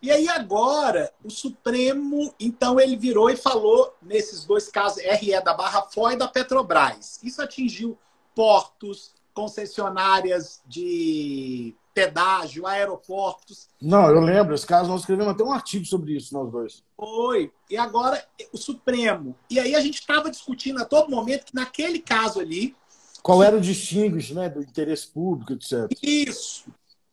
E aí agora o Supremo, então ele virou e falou nesses dois casos, RE da Barra Fó e da Petrobras. Isso atingiu portos, concessionárias de pedágio, aeroportos. Não, eu lembro, esse caso nós escrevemos até um artigo sobre isso, nós dois. Foi. E agora o Supremo. E aí a gente estava discutindo a todo momento que naquele caso ali. Qual era o distinguish, né, do interesse público, etc. Isso.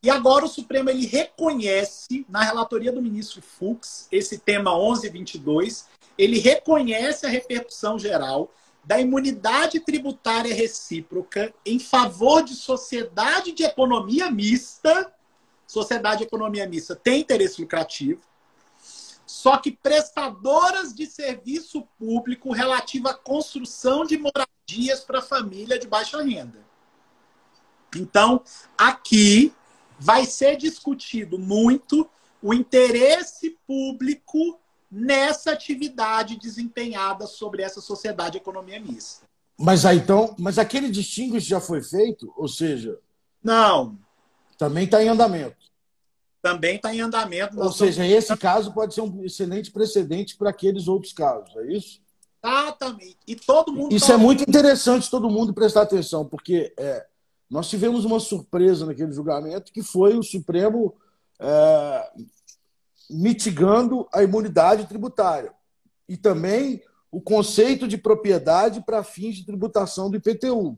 E agora o Supremo ele reconhece, na relatoria do ministro Fux, esse tema 1122, ele reconhece a repercussão geral da imunidade tributária recíproca em favor de sociedade de economia mista. Sociedade de economia mista tem interesse lucrativo, só que prestadoras de serviço público relativo à construção de moradias para família de baixa renda. Então, aqui vai ser discutido muito o interesse público nessa atividade desempenhada sobre essa sociedade de economia mista. Mas aí então, mas aquele distinguish já foi feito, ou seja, não, também está em andamento. Também está em andamento. Ou seja, esse caso pode ser um excelente precedente para aqueles outros casos, é isso? Exatamente. E todo mundo. Isso tá... é muito interessante todo mundo prestar atenção, porque é, nós tivemos uma surpresa naquele julgamento que foi o Supremo é, mitigando a imunidade tributária. E também o conceito de propriedade para fins de tributação do IPTU.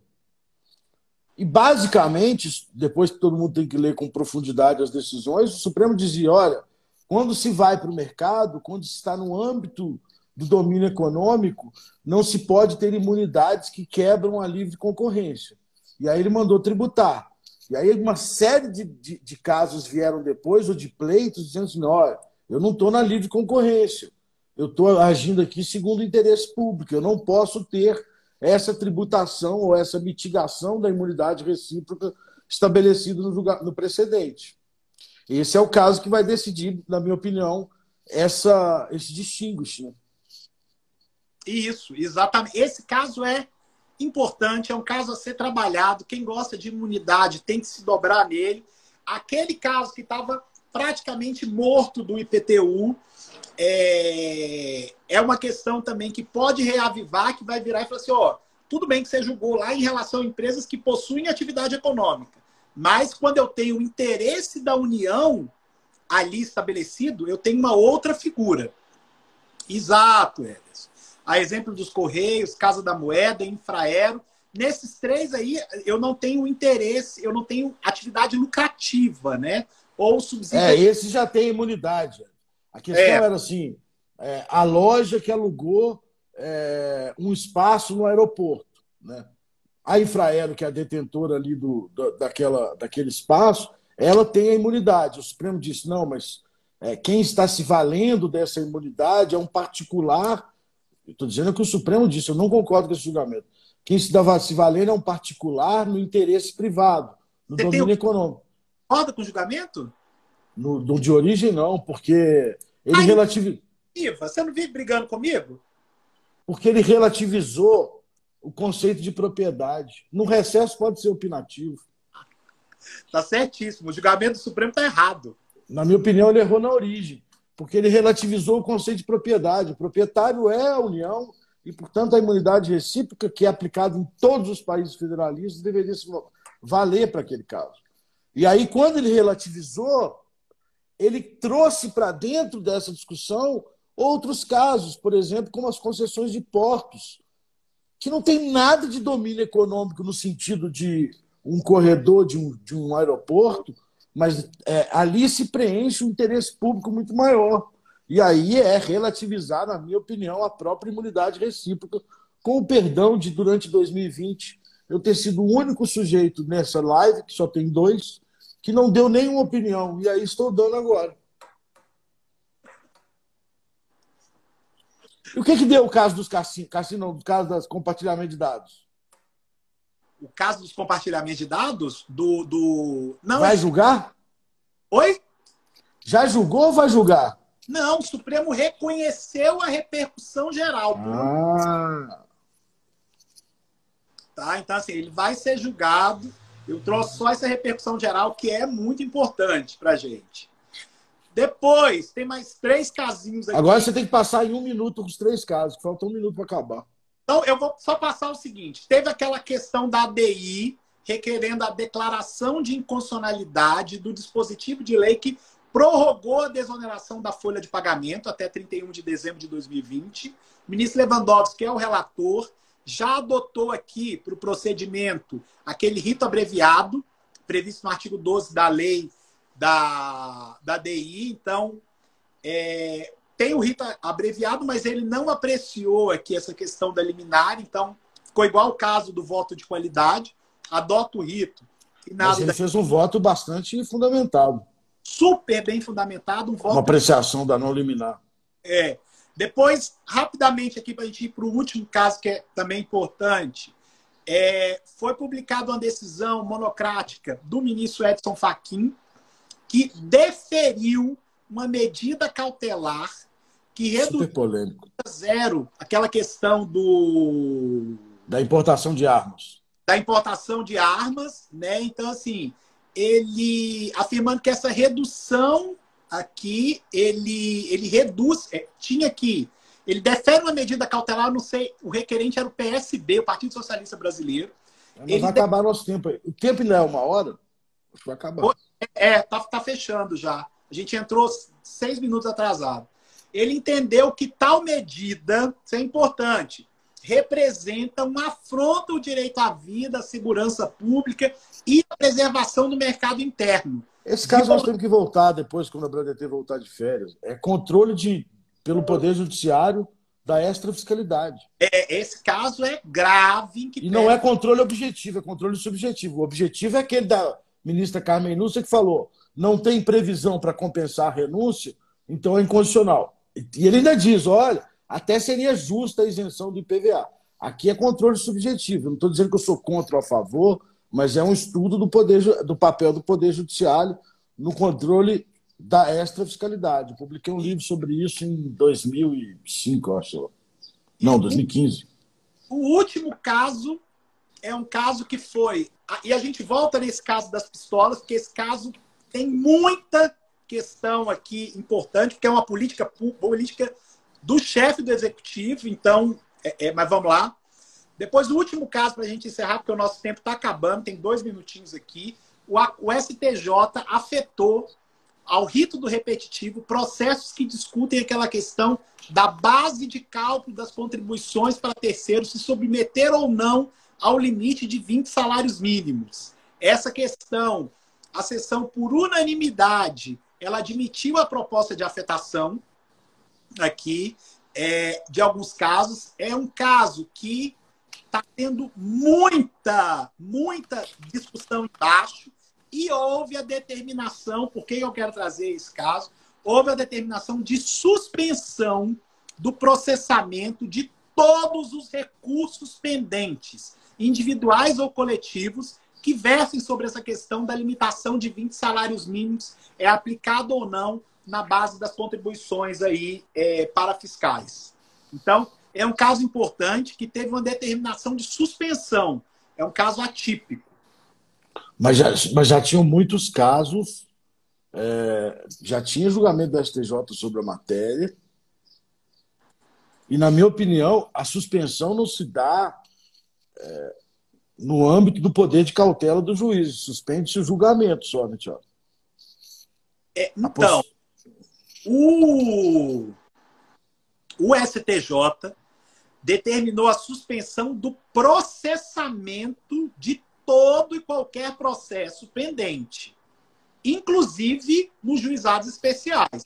E, basicamente, depois que todo mundo tem que ler com profundidade as decisões, o Supremo dizia: olha, quando se vai para o mercado, quando se está no âmbito do domínio econômico, não se pode ter imunidades que quebram a livre concorrência. E aí ele mandou tributar. E aí uma série de, de, de casos vieram depois, ou de pleitos, dizendo assim, olha, eu não estou na livre concorrência. Eu estou agindo aqui segundo o interesse público. Eu não posso ter essa tributação ou essa mitigação da imunidade recíproca estabelecida no, no precedente. Esse é o caso que vai decidir, na minha opinião, essa, esse distinguish. Né? Isso, exatamente. Esse caso é importante, é um caso a ser trabalhado. Quem gosta de imunidade tem que se dobrar nele. Aquele caso que estava praticamente morto do IPTU é, é uma questão também que pode reavivar, que vai virar e falar assim: ó, tudo bem que você julgou lá em relação a empresas que possuem atividade econômica, mas quando eu tenho o interesse da União ali estabelecido, eu tenho uma outra figura. Exato, Emerson. A exemplo dos Correios, Casa da Moeda, Infraero. Nesses três aí, eu não tenho interesse, eu não tenho atividade lucrativa, né? Ou subsídio. É, esse já tem imunidade. A questão é. era assim: é, a loja que alugou é, um espaço no aeroporto. Né? A Infraero, que é a detentora ali do, do, daquela, daquele espaço, ela tem a imunidade. O Supremo disse: não, mas é, quem está se valendo dessa imunidade é um particular. Estou dizendo que o Supremo disse, eu não concordo com esse julgamento. Quem se, dá, se valendo é um particular no interesse privado, no Você domínio tem... econômico. Concorda com o julgamento? No, no, de origem, não, porque ele relativizou. Você não vive brigando comigo? Porque ele relativizou o conceito de propriedade. No recesso pode ser opinativo. Tá certíssimo. O julgamento do Supremo está errado. Na minha opinião, ele errou na origem, porque ele relativizou o conceito de propriedade. O proprietário é a União e, portanto, a imunidade recíproca, que é aplicada em todos os países federalistas, deveria se valer para aquele caso. E aí, quando ele relativizou, ele trouxe para dentro dessa discussão outros casos, por exemplo, como as concessões de portos, que não tem nada de domínio econômico no sentido de um corredor de um, de um aeroporto, mas é, ali se preenche um interesse público muito maior. E aí é relativizar, na minha opinião, a própria imunidade recíproca, com o perdão de, durante 2020, eu ter sido o único sujeito nessa live, que só tem dois, que não deu nenhuma opinião. E aí estou dando agora. E o que, que deu o caso dos cassinos, cassino, o caso das compartilhamento de dados? O caso dos compartilhamentos de dados do. do... Não, vai julgar? Oi? Já julgou ou vai julgar? Não, o Supremo reconheceu a repercussão geral. Ah. Tá? Então, assim, ele vai ser julgado. Eu trouxe só essa repercussão geral, que é muito importante para gente. Depois, tem mais três casinhos aqui. Agora você tem que passar em um minuto os três casos, falta um minuto para acabar. Então, eu vou só passar o seguinte: teve aquela questão da ADI requerendo a declaração de inconstitucionalidade do dispositivo de lei que prorrogou a desoneração da folha de pagamento até 31 de dezembro de 2020. O ministro Lewandowski, que é o relator, já adotou aqui para o procedimento aquele rito abreviado, previsto no artigo 12 da lei da, da DI. Então, é, tem o rito abreviado, mas ele não apreciou aqui essa questão da liminar, então ficou igual o caso do voto de qualidade, adota o rito. E nada mas ele fez um voto bastante fundamentado. Super bem fundamentado. Um voto... Uma apreciação da não liminar. É. Depois, rapidamente aqui, para a gente ir para o último caso, que é também importante. É, foi publicada uma decisão monocrática do ministro Edson Fachin, que deferiu uma medida cautelar que reduz zero aquela questão do da importação de armas. Da importação de armas, né? Então assim, ele afirmando que essa redução aqui, ele ele reduz, é, tinha que ele defere uma medida cautelar, não sei, o requerente era o PSB, o Partido Socialista Brasileiro. Mas ele vai de... acabar nosso tempo. O tempo não é uma hora? Acho que vai acabar. É, tá, tá fechando já. A gente entrou seis minutos atrasado ele entendeu que tal medida, isso é importante, representa uma afronta ao direito à vida, à segurança pública e à preservação do mercado interno. Esse caso nós temos que voltar depois, quando a BNDES voltar de férias. É controle de, pelo Poder Judiciário da extrafiscalidade. É, esse caso é grave. e não é controle objetivo, é controle subjetivo. O objetivo é aquele da ministra Carmen Núcia que falou: não tem previsão para compensar a renúncia, então é incondicional. E ele ainda diz: olha, até seria justa a isenção do IPVA. Aqui é controle subjetivo. não estou dizendo que eu sou contra ou a favor, mas é um estudo do, poder, do papel do Poder Judiciário no controle da extrafiscalidade. Publiquei um livro sobre isso em 2005, acho. Não, 2015. O último caso é um caso que foi. E a gente volta nesse caso das pistolas, porque esse caso tem muita questão aqui importante, porque é uma política, política do chefe do executivo, então. É, é, mas vamos lá. Depois, o último caso, para a gente encerrar, porque o nosso tempo está acabando, tem dois minutinhos aqui. O, o STJ afetou ao rito do repetitivo processos que discutem aquela questão da base de cálculo das contribuições para terceiros se submeter ou não ao limite de 20 salários mínimos. Essa questão, a sessão por unanimidade, ela admitiu a proposta de afetação aqui é, de alguns casos. É um caso que está tendo muita, muita discussão embaixo e houve a determinação, por que eu quero trazer esse caso? Houve a determinação de suspensão do processamento de todos os recursos pendentes, individuais ou coletivos, que versem sobre essa questão da limitação de 20 salários mínimos, é aplicado ou não na base das contribuições aí é, para fiscais. Então, é um caso importante que teve uma determinação de suspensão. É um caso atípico. Mas já, mas já tinham muitos casos, é, já tinha julgamento da STJ sobre a matéria. E, na minha opinião, a suspensão não se dá é, no âmbito do poder de cautela do juiz. Suspende-se o julgamento só, né, Tiago? É, então, o, o STJ determinou a suspensão do processamento de todo e qualquer processo pendente, inclusive nos juizados especiais.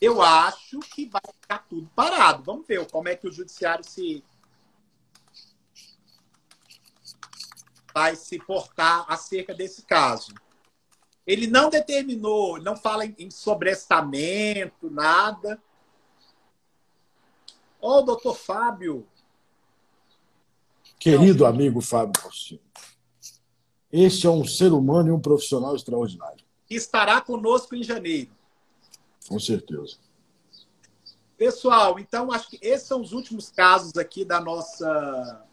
Eu acho que vai ficar tudo parado. Vamos ver como é que o judiciário se vai se portar acerca desse caso. Ele não determinou, não fala em sobrestamento, nada. Ô, oh, doutor Fábio. Querido amigo Fábio Faustino. Este é um ser humano e um profissional extraordinário. Estará conosco em janeiro. Com certeza. Pessoal, então acho que esses são os últimos casos aqui da nossa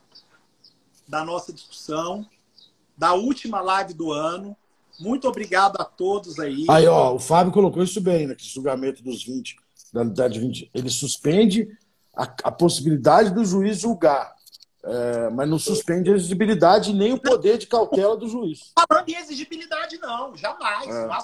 da nossa discussão, da última live do ano. Muito obrigado a todos aí. Aí, ó, o Fábio colocou isso bem, né? Que julgamento dos 20, da unidade 20. Ele suspende a, a possibilidade do juiz julgar. É, mas não suspende a exigibilidade nem o poder de cautela do juiz. Falando em exigibilidade, não, jamais. É. Não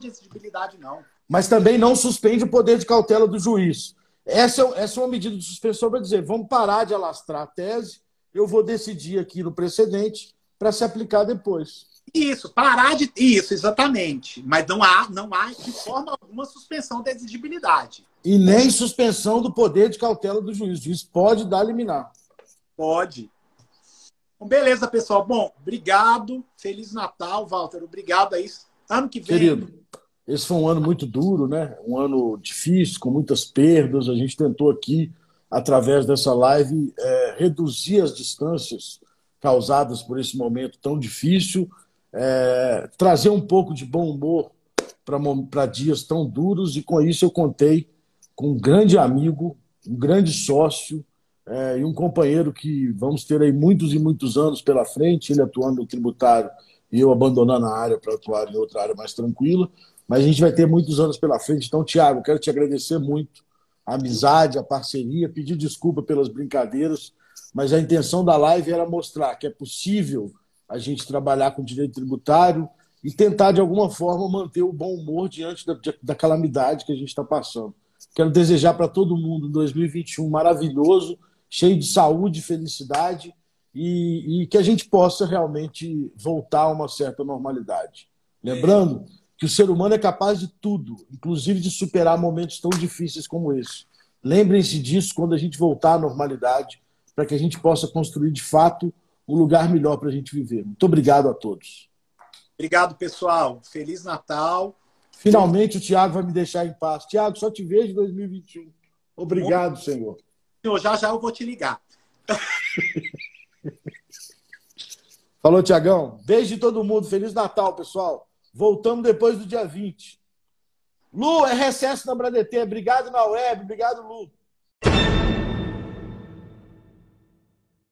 de exigibilidade, não. Mas também não suspende o poder de cautela do juiz. Essa é, essa é uma medida de suspensão para dizer: vamos parar de alastrar a tese, eu vou decidir aqui no precedente para se aplicar depois. Isso, parar de. Isso, exatamente. Mas não há, não há de forma alguma suspensão da exigibilidade. E nem suspensão do poder de cautela do juiz. O juiz pode dar liminar. Pode. Bom, beleza, pessoal. Bom, obrigado. Feliz Natal, Walter. Obrigado aí. Ano que vem. Querido, esse foi um ano muito duro, né? Um ano difícil, com muitas perdas. A gente tentou aqui, através dessa live, é, reduzir as distâncias causadas por esse momento tão difícil, é, trazer um pouco de bom humor para dias tão duros, e com isso eu contei com um grande amigo, um grande sócio, é, e um companheiro que vamos ter aí muitos e muitos anos pela frente, ele atuando no tributário e eu abandonando a área para atuar em outra área mais tranquila, mas a gente vai ter muitos anos pela frente. Então, Tiago, quero te agradecer muito a amizade, a parceria, pedir desculpa pelas brincadeiras, mas a intenção da live era mostrar que é possível a gente trabalhar com direito tributário e tentar, de alguma forma, manter o bom humor diante da, da calamidade que a gente está passando. Quero desejar para todo mundo um 2021 maravilhoso, cheio de saúde felicidade, e, e, que a gente possa realmente voltar a uma certa normalidade. Lembrando que o ser humano é capaz de tudo, inclusive de superar momentos tão difíceis como esse. Lembrem-se disso quando a gente voltar à normalidade, para que a gente possa construir de fato um lugar melhor para a gente viver. Muito obrigado a todos. Obrigado, pessoal. Feliz Natal. Finalmente o Tiago vai me deixar em paz. Tiago, só te vejo em 2021. Obrigado, Senhor. Senhor, já já eu vou te ligar. [laughs] Falou, Tiagão. Beijo de todo mundo. Feliz Natal, pessoal. Voltamos depois do dia 20. Lu, é recesso na Bradetê. Obrigado na web. Obrigado, Lu.